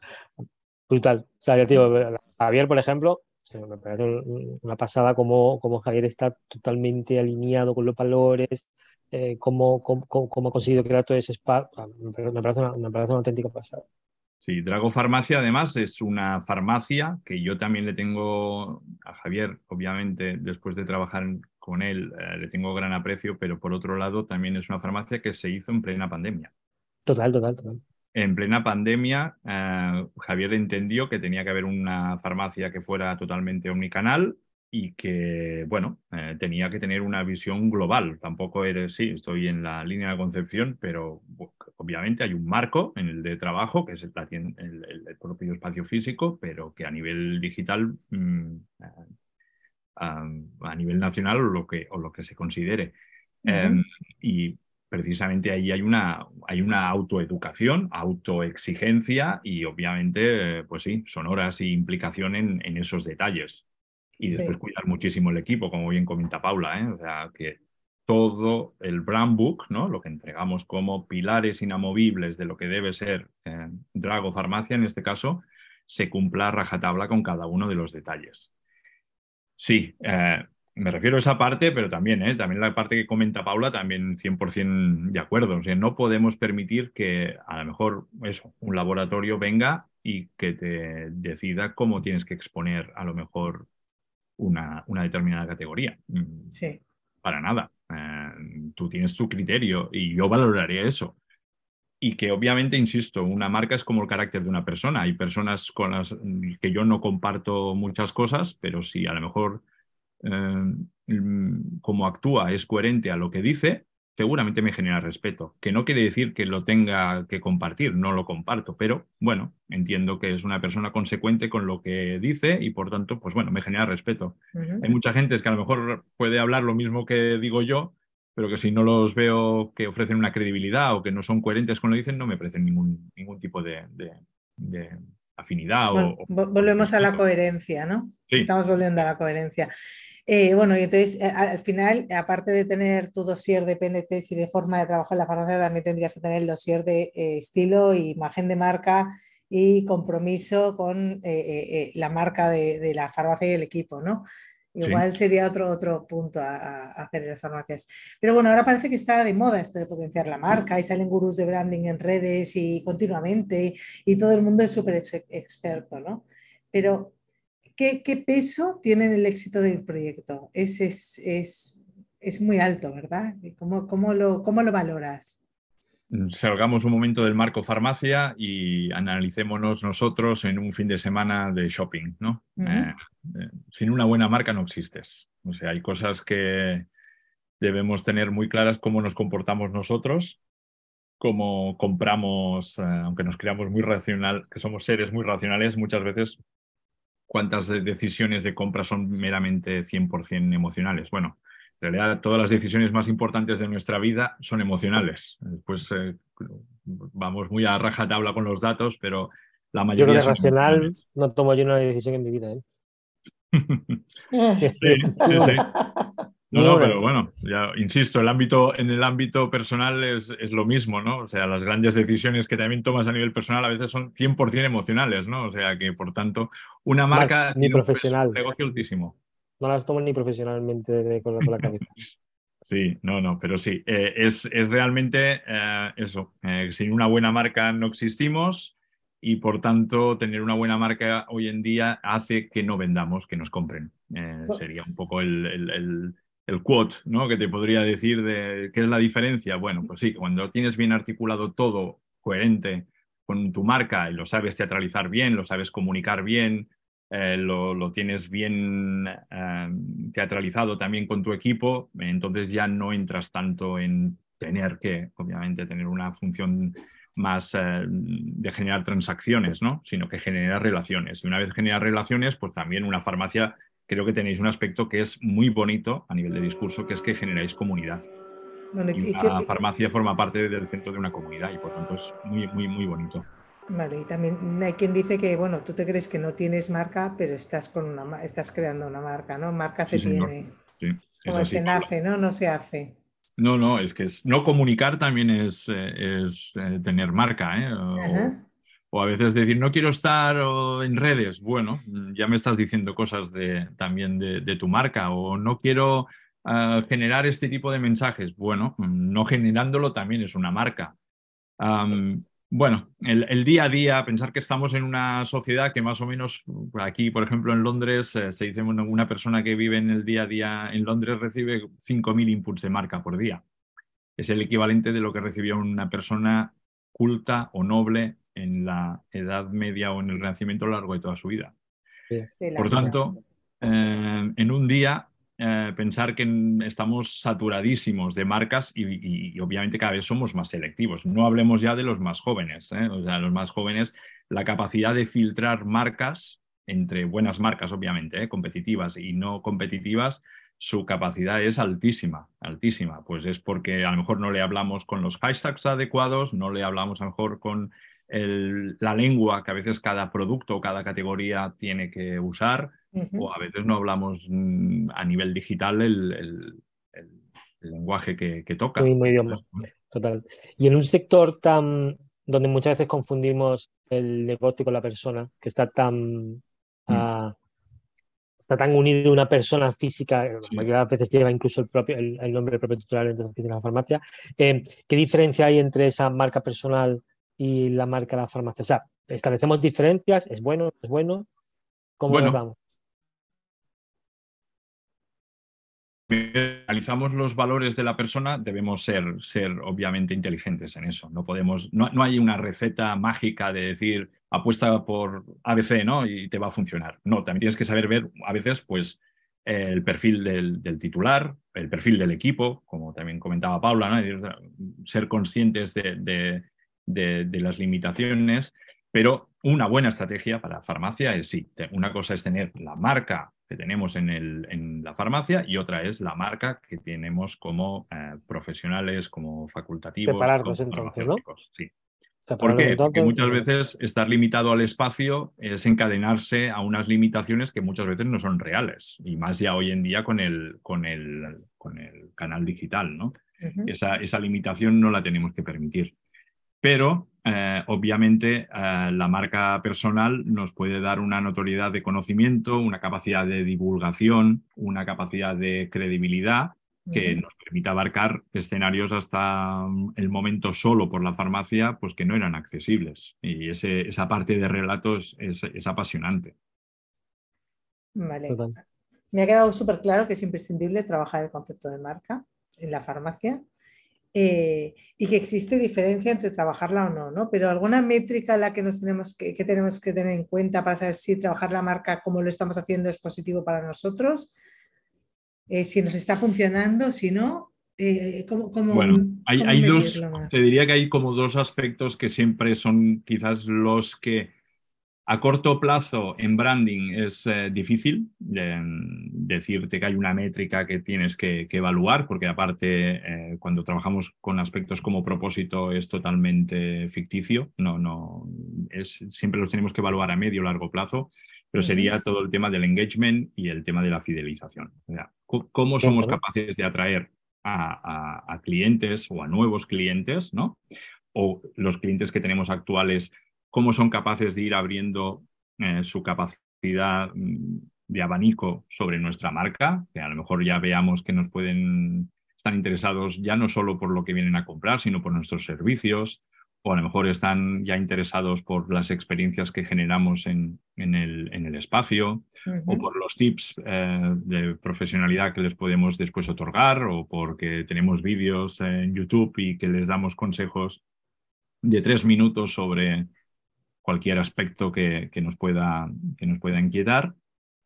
[SPEAKER 1] brutal. O sea, ya te digo, Javier, por ejemplo, me parece una pasada como, como Javier está totalmente alineado con los valores, eh, cómo, ha conseguido crear todo ese espacio. Me parece una, me parece una auténtica pasada.
[SPEAKER 2] Sí, Drago Farmacia además es una farmacia que yo también le tengo a Javier, obviamente, después de trabajar con él, eh, le tengo gran aprecio, pero por otro lado también es una farmacia que se hizo en plena pandemia.
[SPEAKER 1] Total, total, total
[SPEAKER 2] en plena pandemia, eh, Javier entendió que tenía que haber una farmacia que fuera totalmente omnicanal y que, bueno, eh, tenía que tener una visión global. Tampoco eres, sí, estoy en la línea de concepción, pero obviamente hay un marco en el de trabajo, que es el, el, propio espacio físico, pero que a nivel digital, mm, eh, a, nivel nacional o lo que, o lo que se considere. Em, y precisamente ahí hay una, hay una autoeducación, autoexigencia y obviamente, pues sí, son horas y implicación en, en esos detalles. Y después cuidar muchísimo el equipo, como bien comenta Paula, ¿eh? o sea, que todo el brand book, ¿no? lo que entregamos como pilares inamovibles de lo que debe ser eh, Drago Farmacia en este caso, se cumpla rajatabla con cada uno de los detalles. Sí, eh, me refiero a esa parte, pero también, ¿eh? también la parte que comenta Paula, también 100% de acuerdo. O sea, no podemos permitir que a lo mejor eso, un laboratorio venga y que te decida cómo tienes que exponer a lo mejor una, una determinada categoría.
[SPEAKER 3] Mm, sí.
[SPEAKER 2] Para nada. Eh, tú tienes tu criterio y yo valoraría eso. Y que obviamente, insisto, una marca es como el carácter de una persona. Hay personas con las que yo no comparto muchas cosas, pero si a lo mejor como actúa es coherente a lo que dice, seguramente me genera respeto. Que no quiere decir que lo tenga que compartir, no lo comparto, pero bueno, entiendo que es una persona consecuente con lo que dice y por tanto, pues bueno, me genera respeto. Hay mucha gente que a lo mejor puede hablar lo mismo que digo yo, pero que si no los veo que ofrecen una credibilidad o que no son coherentes con lo que dicen, no me parecen ningún, ningún tipo de, afinidad. o,
[SPEAKER 3] volvemos a la coherencia, ¿no? Estamos volviendo a la coherencia. Eh, bueno, y entonces eh, al final, aparte de tener tu dossier de PNTs y de forma de trabajar en la farmacia, también tendrías que tener el dossier de eh, estilo, imagen de marca y compromiso con la marca de, la farmacia y el equipo, ¿no? Igual sería otro, otro punto a, hacer en las farmacias. Pero bueno, ahora parece que está de moda esto de potenciar la marca y salen gurús de branding en redes y continuamente y todo el mundo es súper experto, ¿no? Pero, ¿qué, peso tiene en el éxito del proyecto? Es, es, es, es muy alto, ¿verdad? ¿Cómo, cómo, lo, ¿Cómo lo valoras?
[SPEAKER 2] salgamos un momento del marco farmacia y analicémonos nosotros en un fin de semana de shopping, ¿no? Eh, sin una buena marca no existes. O sea, hay cosas que debemos tener muy claras cómo nos comportamos nosotros, cómo compramos, eh, aunque nos creamos muy racional, que somos seres muy racionales, muchas veces cuántas decisiones de compra son meramente 100% emocionales. Bueno, en realidad todas las decisiones más importantes de nuestra vida son emocionales. Después eh, vamos muy a raja tabla con los datos, pero la mayoría...
[SPEAKER 1] Yo creo racional no tomo yo una decisión en mi vida. ¿eh? *laughs*
[SPEAKER 2] sí, sí, sí. No, no, pero bueno, ya insisto, el ámbito, en el ámbito personal es, es, lo mismo, ¿no? O sea, las grandes decisiones que también tomas a nivel personal a veces son 100% emocionales, ¿no? O sea, que por tanto, una marca
[SPEAKER 1] ni profesional.
[SPEAKER 2] un negocio altísimo
[SPEAKER 1] no las tomo ni profesionalmente con, la, cabeza. *laughs*
[SPEAKER 2] Sí, no, no, pero sí, eh, es, es, realmente eh, eso. Eh, sin una buena marca no existimos y por tanto tener una buena marca hoy en día hace que no vendamos, que nos compren. sería un poco el, el, el, quote ¿no? que te podría decir de qué es la diferencia. Bueno, pues sí, cuando tienes bien articulado todo, coherente con tu marca y lo sabes teatralizar bien, lo sabes comunicar bien, eh, lo, tienes bien eh, teatralizado también con tu equipo, entonces ya no entras tanto en tener que, obviamente, tener una función más eh, de generar transacciones, ¿no? sino que generar relaciones. Y una vez generas relaciones, pues también una farmacia, creo que tenéis un aspecto que es muy bonito a nivel de discurso, que es que generáis comunidad. y la farmacia forma parte del centro de una comunidad y por tanto es muy, muy, muy bonito.
[SPEAKER 3] Vale, y también hay quien dice que, bueno, tú te crees que no tienes marca, pero estás, con una, estás creando una marca, ¿no? Marca se tiene. como se nace, ¿no? No se hace.
[SPEAKER 2] No, no, es que es, no comunicar también es, eh, es eh, tener marca, ¿eh? O, a veces decir, no quiero estar en redes. Bueno, ya me estás diciendo cosas de, también de, tu marca. O no quiero ah, generar este tipo de mensajes. Bueno, no generándolo también es una marca. Bueno, el, día a día, pensar que estamos en una sociedad que más o menos, aquí, por ejemplo, en Londres, eh, se dice una, una persona que vive en el día a día en Londres recibe 5.000 inputs de marca por día. Es el equivalente de lo que recibía una persona culta o noble en la Edad Media o en el Renacimiento a lo largo de toda su vida. Por tanto, eh, en un día eh, pensar que estamos saturadísimos de marcas y, obviamente cada vez somos más selectivos. No hablemos ya de los más jóvenes. ¿eh? O sea, los más jóvenes, la capacidad de filtrar marcas entre buenas marcas, obviamente, ¿eh? competitivas y no competitivas, su capacidad es altísima, altísima. Pues es porque a lo mejor no le hablamos con los hashtags adecuados, no le hablamos a lo mejor con la lengua que a veces cada producto o cada categoría tiene que usar o a veces no hablamos mm, a nivel digital el, lenguaje que, toca.
[SPEAKER 1] El mismo idioma, total. Y en un sector tan donde muchas veces confundimos el negocio con la persona, que está tan ah, está tan unido una persona física, que a veces lleva incluso el propio el, nombre propio titular de la farmacia. Eh, ¿Qué diferencia hay entre esa marca personal y la marca de la farmacia? O sea, establecemos diferencias, es bueno, es bueno. ¿Cómo
[SPEAKER 2] bueno,
[SPEAKER 1] vamos?
[SPEAKER 2] Analizamos los valores de la persona, debemos ser, ser obviamente inteligentes en eso. No podemos, no, no, hay una receta mágica de decir apuesta por ABC, ¿no? Y te va a funcionar. No, también tienes que saber ver a veces, pues, el perfil del, titular, el perfil del equipo, como también comentaba Paula, ¿no? ser conscientes de, de las limitaciones, pero una buena estrategia para farmacia es sí, una cosa es tener la marca que tenemos en, el, en la farmacia y otra es la marca que tenemos como eh, profesionales, como facultativos.
[SPEAKER 1] Separarnos entonces, ¿no?
[SPEAKER 2] Sí. Porque muchas veces estar limitado al espacio es encadenarse a unas limitaciones que muchas veces no son reales, y más ya hoy en día con el, con el, con el canal digital, ¿no? esa, esa limitación no la tenemos que permitir. Pero eh, obviamente eh, la marca personal nos puede dar una notoriedad de conocimiento, una capacidad de divulgación, una capacidad de credibilidad que nos permite abarcar escenarios hasta mm, el momento solo por la farmacia, pues que no eran accesibles. Y esa parte de relatos es, apasionante.
[SPEAKER 3] Vale. Me ha quedado súper claro que es imprescindible trabajar el concepto de marca en la farmacia eh, y que existe diferencia entre trabajarla o no, ¿no? Pero alguna métrica la que, nos tenemos que, tenemos que tener en cuenta para saber si trabajar la marca como lo estamos haciendo es positivo para nosotros, eh, si nos está funcionando, si no, eh, ¿cómo,
[SPEAKER 2] bueno, hay, hay dos, te diría que hay como dos aspectos que siempre son quizás los que a corto plazo en branding es eh, difícil decirte que hay una métrica que tienes que, evaluar, porque aparte eh, cuando trabajamos con aspectos como propósito es totalmente ficticio, no, no, es, siempre los tenemos que evaluar a medio o largo plazo, pero sería todo el tema del engagement y el tema de la fidelización. ¿Cómo somos capaces de atraer a, clientes o a nuevos clientes, ¿no? O los clientes que tenemos actuales cómo son capaces de ir abriendo eh, su capacidad mm, de abanico sobre nuestra marca, que a lo mejor ya veamos que nos pueden estar interesados ya no solo por lo que vienen a comprar, sino por nuestros servicios, o a lo mejor están ya interesados por las experiencias que generamos en, el, espacio, o por los tips eh, de profesionalidad que les podemos después otorgar, o porque tenemos vídeos en YouTube y que les damos consejos de tres minutos sobre cualquier aspecto que, nos pueda, que nos pueda inquietar.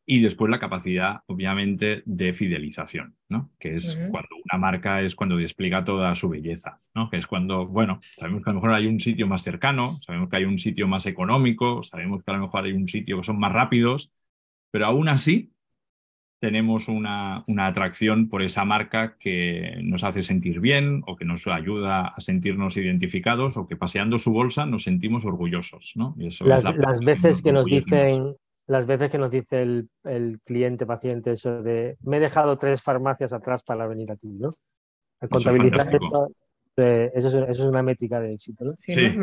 [SPEAKER 2] Y después la capacidad, obviamente, de fidelización, ¿no? Que es cuando una marca es cuando despliega toda su belleza, ¿no? Que es cuando, bueno, sabemos que a lo mejor hay un sitio más cercano, sabemos que hay un sitio más económico, sabemos que a lo mejor hay un sitio que son más rápidos, pero aún así tenemos una, atracción por esa marca que nos hace sentir bien o que nos ayuda a sentirnos identificados o que paseando su bolsa nos sentimos orgullosos. ¿no?
[SPEAKER 1] las, veces que nos dicen, las veces que nos dice el, cliente paciente eso de me he dejado tres farmacias atrás para venir a ti, ¿no? contabilizar eso, eso, es, una métrica de éxito, ¿no?
[SPEAKER 2] Sí, eso es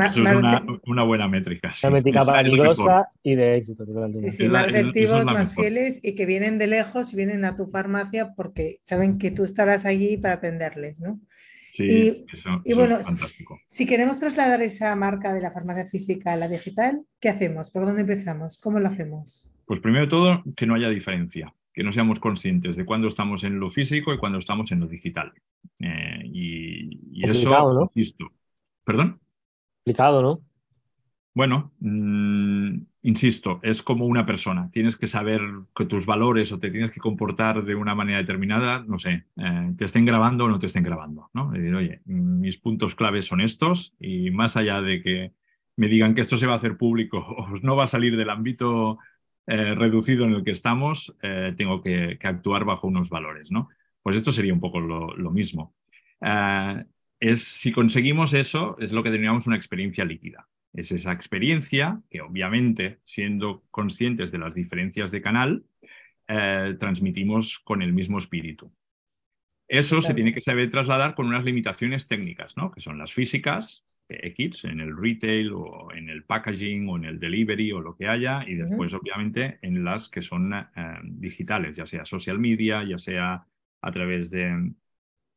[SPEAKER 2] una, buena métrica.
[SPEAKER 1] Una métrica valiosa y de éxito.
[SPEAKER 3] Sí, sí, más receptivos, más fieles y que vienen de lejos y vienen a tu farmacia porque saben que tú estarás allí para atenderles, ¿no?
[SPEAKER 2] Sí,
[SPEAKER 3] y, bueno, si queremos trasladar esa marca de la farmacia física a la digital, ¿qué hacemos? ¿Por dónde empezamos? ¿Cómo lo hacemos?
[SPEAKER 2] Pues primero de todo, que no haya diferencia que no seamos conscientes de cuándo estamos en lo físico y cuándo estamos en lo digital. Eh, y, eso, ¿no? ¿Perdón?
[SPEAKER 1] Complicado, ¿no?
[SPEAKER 2] Bueno, mm, insisto, es como una persona. Tienes que saber que tus valores o te tienes que comportar de una manera determinada, no sé, eh, te estén grabando o no te estén grabando. ¿no? decir, oye, mis puntos claves son estos y más allá de que me digan que esto se va a hacer público *laughs* o no va a salir del ámbito eh, reducido en el que estamos, eh, tengo que, actuar bajo unos valores, ¿no? Pues esto sería un poco lo, mismo. Eh, es, si conseguimos eso, es lo que denominamos una experiencia líquida. Es esa experiencia que obviamente, siendo conscientes de las diferencias de canal, transmitimos con el mismo espíritu. Eso se tiene que saber trasladar con unas limitaciones técnicas, ¿no? que son las físicas, X en el retail o en el packaging o en el delivery o lo que haya y después obviamente en las que son eh, digitales, ya sea social media, ya sea a través de,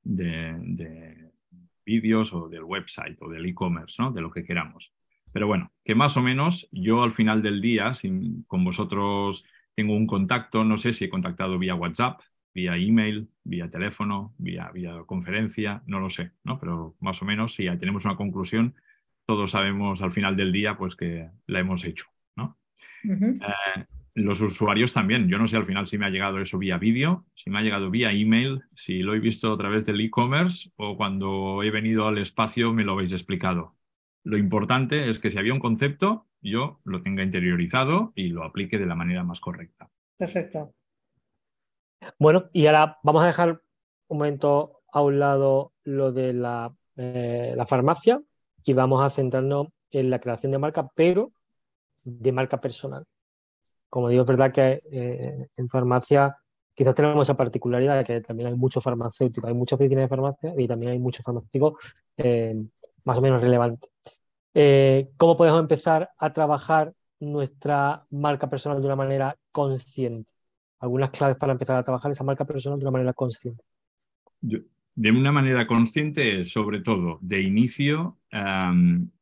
[SPEAKER 2] de, vídeos o del website o del e-commerce, ¿no? de lo que queramos. Pero bueno, que más o menos yo al final del día, si con vosotros tengo un contacto, no sé si he contactado vía WhatsApp, vía email, vía teléfono, vía, vía conferencia, no lo sé, ¿no? Pero más o menos, si tenemos una conclusión, todos sabemos al final del día pues que la hemos hecho, ¿no? Eh, los usuarios también. Yo no sé al final si me ha llegado eso vía vídeo, si me ha llegado vía email, si lo he visto a través del e-commerce o cuando he venido al espacio me lo habéis explicado. Lo importante es que si había un concepto, yo lo tenga interiorizado y lo aplique de la manera más correcta.
[SPEAKER 3] Perfecto.
[SPEAKER 1] Bueno, y ahora vamos a dejar un momento a un lado lo de la, eh, farmacia y vamos a centrarnos en la creación de marca, pero de marca personal. Como digo, es verdad que eh, en farmacia quizás tenemos esa particularidad de que también hay muchos farmacéuticos, hay muchas oficinas de farmacia y también hay muchos farmacéuticos eh, más o menos relevantes. ¿Cómo podemos empezar a trabajar nuestra marca personal de una manera consciente? Algunas claves para empezar a trabajar esa marca personal de una manera consciente.
[SPEAKER 2] de una manera consciente, sobre todo de inicio,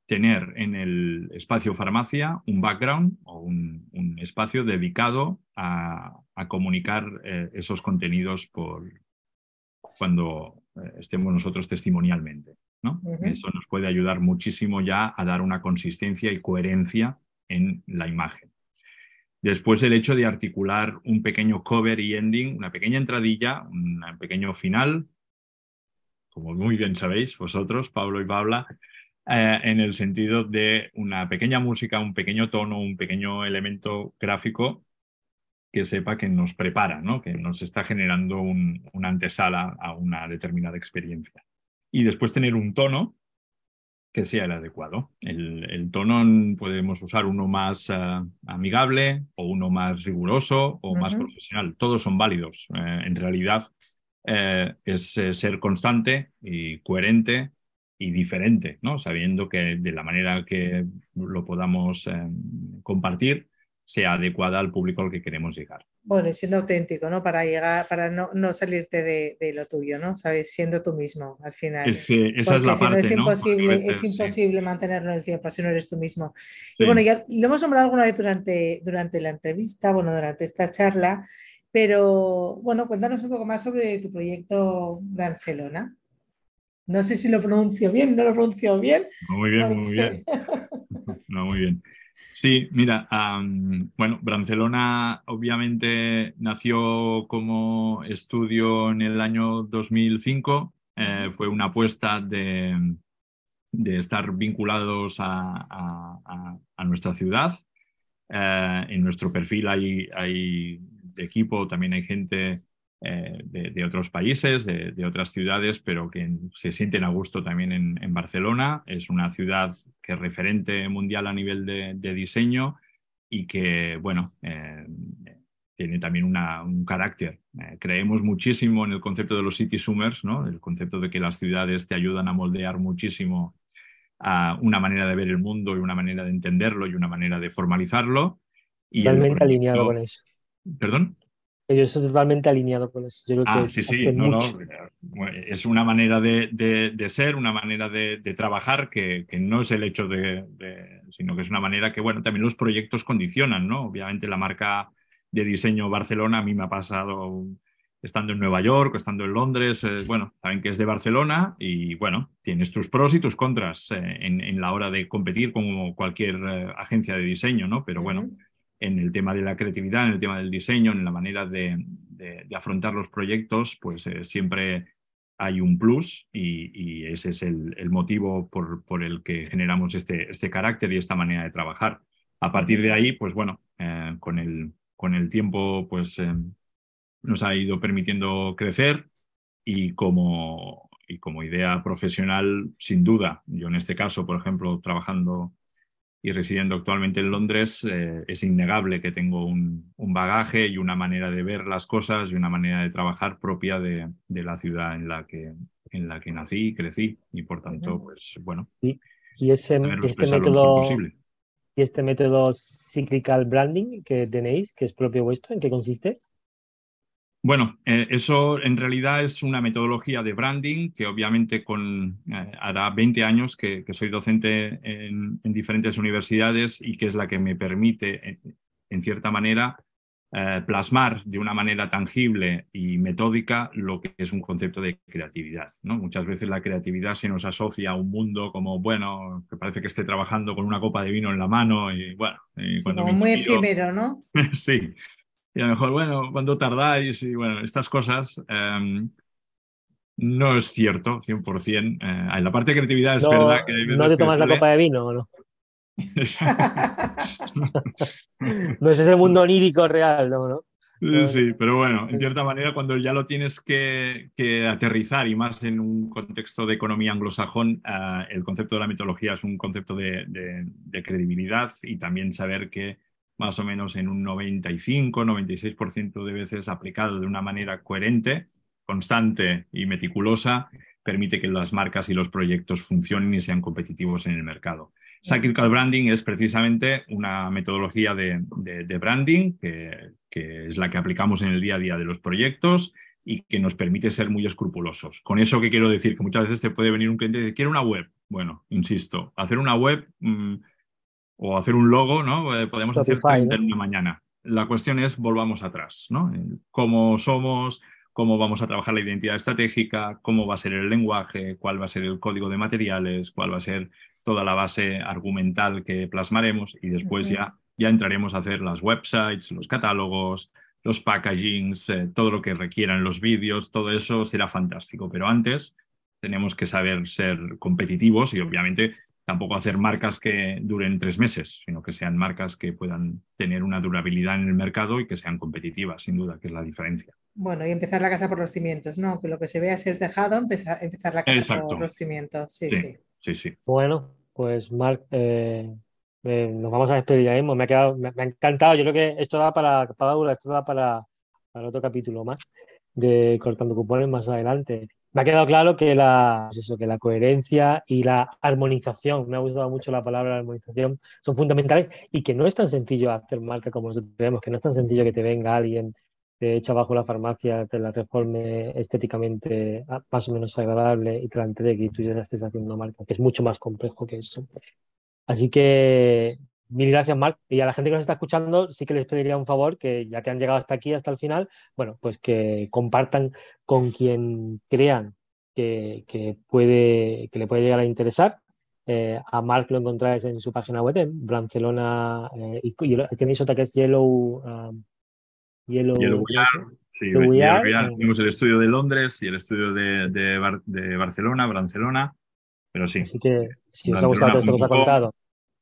[SPEAKER 2] tener en el espacio farmacia un background o un, espacio dedicado a, comunicar eh, esos contenidos por cuando eh, estemos nosotros testimonialmente. Eso nos puede ayudar muchísimo ya a dar una consistencia y coherencia en la imagen. Después el hecho de articular un pequeño cover y ending, una pequeña entradilla, un pequeño final, como muy bien sabéis vosotros, Pablo y Paula, eh, en el sentido de una pequeña música, un pequeño tono, un pequeño elemento gráfico que sepa que nos prepara, ¿no? que nos está generando una antesala a una determinada experiencia. Y después tener un tono que sea el adecuado. El, tono podemos usar uno más eh, amigable o uno más riguroso o más profesional. Todos son válidos. Eh, en realidad es ser constante y coherente y diferente, ¿no? sabiendo que de la manera que lo podamos eh, compartir sea adecuada al público al que queremos llegar.
[SPEAKER 3] Bueno, siendo auténtico, ¿no? Para llegar, para no, no salirte de, de, lo tuyo, ¿no? Sabes, siendo tú mismo al final.
[SPEAKER 2] esa es la parte,
[SPEAKER 3] es imposible, es imposible mantenerlo en el tiempo si no eres tú mismo. Y bueno, ya lo hemos nombrado alguna vez durante, durante la entrevista, bueno, durante esta charla, pero bueno, cuéntanos un poco más sobre tu proyecto Barcelona. No sé si lo pronuncio bien, no lo pronuncio bien.
[SPEAKER 2] Muy bien, muy bien. *laughs* No, muy bien. Sí, mira, bueno, Barcelona obviamente nació como estudio en el año 2005. Eh, fue una apuesta de, estar vinculados a, nuestra ciudad. Eh, en nuestro perfil hay, hay de equipo, también hay gente eh, de, otros países, de, otras ciudades, pero que se sienten a gusto también en, Barcelona. Es una ciudad que es referente mundial a nivel de, diseño y que, bueno, eh, tiene también un carácter. Eh, creemos muchísimo en el concepto de los city summers, ¿no? el concepto de que las ciudades te ayudan a moldear muchísimo a una manera de ver el mundo y una manera de entenderlo y una manera de formalizarlo.
[SPEAKER 1] Y Totalmente alineado con eso.
[SPEAKER 2] ¿Perdón?
[SPEAKER 1] Yo estoy totalmente alineado con eso.
[SPEAKER 2] ah, sí, sí, no, no. Es una manera de, ser, una manera de, trabajar que, no es el hecho de, sino que es una manera que, bueno, también los proyectos condicionan, ¿no? Obviamente la marca de diseño Barcelona a mí me ha pasado estando en Nueva York, estando en Londres, eh, bueno, saben que es de Barcelona y, bueno, tienes tus pros y tus contras eh, en, la hora de competir como cualquier eh, agencia de diseño, ¿no? Pero bueno en el tema de la creatividad, en el tema del diseño, en la manera de, afrontar los proyectos, pues eh, siempre hay un plus y, ese es el, motivo por, el que generamos este, este, carácter y esta manera de trabajar. A partir de ahí, pues bueno, eh, con, el, con el tiempo, pues eh, nos ha ido permitiendo crecer y como, y como idea profesional, sin duda, yo en este caso, por ejemplo, trabajando y residiendo actualmente en Londres, eh, es innegable que tengo un, bagaje y una manera de ver las cosas y una manera de trabajar propia de, la ciudad en la, que, en la que nací y crecí. Y por tanto, pues bueno.
[SPEAKER 1] Y, ese, este método, y este método cyclical branding que tenéis, que es propio vuestro, ¿en qué consiste?
[SPEAKER 2] Bueno, eh, eso en realidad es una metodología de branding que obviamente con, eh, hará 20 años que, soy docente en, diferentes universidades y que es la que me permite, eh, en, cierta manera, plasmar de una manera tangible y metódica lo que es un concepto de creatividad. ¿no? Muchas veces la creatividad se nos asocia a un mundo como, bueno, que parece que esté trabajando con una copa de vino en la mano y bueno.
[SPEAKER 3] como muy efímero, ¿no? *laughs*
[SPEAKER 2] sí, y a lo mejor, bueno, cuando tardáis? Y bueno, estas cosas em, no es cierto, 100%. Eh, en la parte de creatividad es verdad que...
[SPEAKER 1] ¿No te tomas la copa de vino o no? *laughs* no es ese mundo onírico real, ¿no? ¿no?
[SPEAKER 2] Sí, pero bueno, en cierta manera cuando ya lo tienes que, aterrizar y más en un contexto de economía anglosajón, eh, el concepto de la mitología es un concepto de, credibilidad y también saber que más o menos en un 95-96% de veces aplicado de una manera coherente, constante y meticulosa, permite que las marcas y los proyectos funcionen y sean competitivos en el mercado. Cyclical Branding es precisamente una metodología de, branding que, es la que aplicamos en el día a día de los proyectos y que nos permite ser muy escrupulosos. Con eso que quiero decir, que muchas veces te puede venir un cliente y decir, quiero una web. Bueno, insisto, hacer una web mm, o hacer un logo, ¿no? Eh, podemos hacer 30 en una mañana. La cuestión es, volvamos atrás, ¿no? Cómo somos, cómo vamos a trabajar la identidad estratégica, cómo va a ser el lenguaje, cuál va a ser el código de materiales, cuál va a ser toda la base argumental que plasmaremos y después ya, ya entraremos a hacer las websites, los catálogos, los packagings, eh, todo lo que requieran los vídeos, todo eso será fantástico. Pero antes tenemos que saber ser competitivos y obviamente tampoco hacer marcas que duren tres meses, sino que sean marcas que puedan tener una durabilidad en el mercado y que sean competitivas, sin duda, que es la diferencia.
[SPEAKER 3] Bueno, y empezar la casa por los cimientos, ¿no? Que lo que se vea es el tejado, empezar, empezar la casa por los cimientos. Sí, sí.
[SPEAKER 2] Sí, sí.
[SPEAKER 1] Bueno, pues Marc, eh, eh, nos vamos a despedir ya mismo. Me ha, quedado, me, ha encantado. Yo creo que esto da para, para esto da para, para otro capítulo más de Cortando Cupones más adelante. Me ha quedado claro que la, pues eso, que la coherencia y la armonización, me ha gustado mucho la palabra armonización, son fundamentales y que no es tan sencillo hacer marca como nosotros tenemos, que no es tan sencillo que te venga alguien, te echa abajo la farmacia, te la reforme estéticamente ah, más o menos agradable y te la entregue y tú ya estés haciendo marca, que es mucho más complejo que eso. Así que Mil gracias, Marc. Y a la gente que nos está escuchando, sí que les pediría un favor, que ya que han llegado hasta aquí, hasta el final, bueno, pues que compartan con quien crean que, puede, que le puede llegar a interesar. Eh, a Marc lo encontráis en su página web, en Barcelona, eh, y, tenéis otra que es Yellow... Um,
[SPEAKER 2] Yellow, Yellow Sí, Tenemos el estudio de Londres y el estudio de, de, Barcelona, Barcelona. Pero sí.
[SPEAKER 1] Así que si os ha gustado todo esto que os ha contado,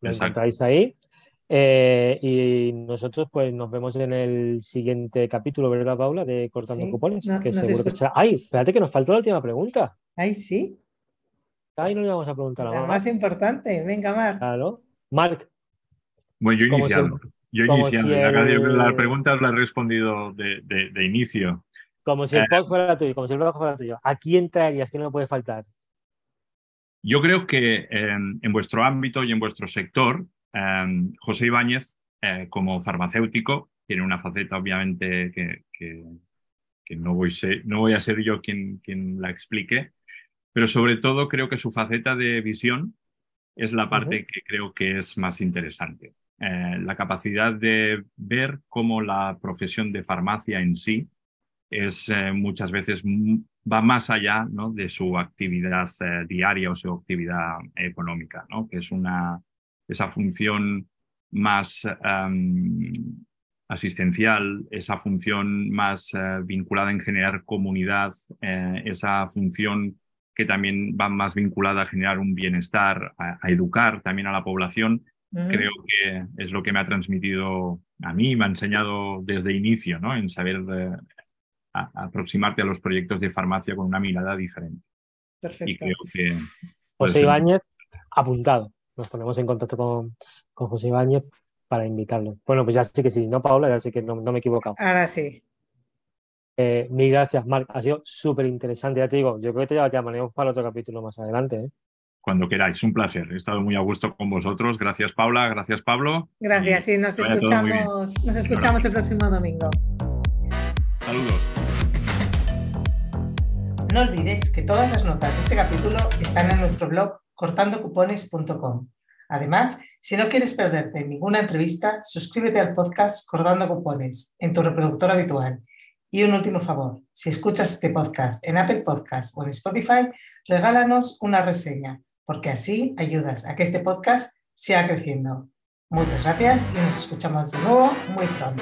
[SPEAKER 1] lo encontráis ahí. Eh, y nosotros pues nos vemos en el siguiente capítulo, ¿verdad, Paula? De Cortando Cupones. que seguro que será... Ay, espérate que nos faltó la última pregunta.
[SPEAKER 3] Ay, sí.
[SPEAKER 1] Ahí no le vamos a preguntar
[SPEAKER 3] La más importante. Venga, Marc.
[SPEAKER 1] Claro. Marc.
[SPEAKER 2] Bueno, yo iniciando. yo iniciando. Las preguntas las he respondido de, de, inicio.
[SPEAKER 1] Como si el eh, fuera tuyo, como si el blog fuera tuyo. ¿A quién traerías que no me puede faltar?
[SPEAKER 2] Yo creo que en, vuestro ámbito y en vuestro sector, em, José Ibáñez, eh, como farmacéutico, tiene una faceta obviamente que, no, voy no, voy a ser yo quien, quien, la explique, pero sobre todo creo que su faceta de visión es la parte que creo que es más interesante. Eh, la capacidad de ver cómo la profesión de farmacia en sí es eh, muchas veces va más allá de su actividad eh, diaria o su actividad económica, ¿no? que es una, esa función más em, asistencial, esa función más eh, vinculada en generar comunidad, esa función que también va más vinculada a generar un bienestar, a, educar también a la población, creo que es lo que me ha transmitido a mí, me ha enseñado desde inicio, ¿no? En saber aproximarte a los proyectos de farmacia con una mirada diferente.
[SPEAKER 3] Perfecto.
[SPEAKER 2] Y creo que
[SPEAKER 1] José Ibáñez, apuntado. Nos ponemos en contacto con, con, José Ibáñez para invitarlo. Bueno, pues ya sé que sí, ¿no, Paula? Ya sé que no, me he equivocado.
[SPEAKER 3] Ahora sí.
[SPEAKER 1] Eh, mil gracias, Marc. Ha sido súper interesante. Ya te digo, yo creo que te llamaremos para otro capítulo más adelante. ¿eh?
[SPEAKER 2] Cuando queráis, un placer. He estado muy a gusto con vosotros. Gracias, Paula. Gracias, Pablo.
[SPEAKER 3] Gracias, y, nos escuchamos, nos escuchamos el próximo domingo.
[SPEAKER 2] Saludos.
[SPEAKER 3] No olvides que todas las notas de este capítulo están en nuestro blog cortandocupones.com. Además, si no quieres perderte ninguna entrevista, suscríbete al podcast Cortando Cupones en tu reproductor habitual. Y un último favor, si escuchas este podcast en Apple Podcast o en Spotify, regálanos una reseña, porque así ayudas a que este podcast siga creciendo. Muchas gracias y nos escuchamos de nuevo muy pronto.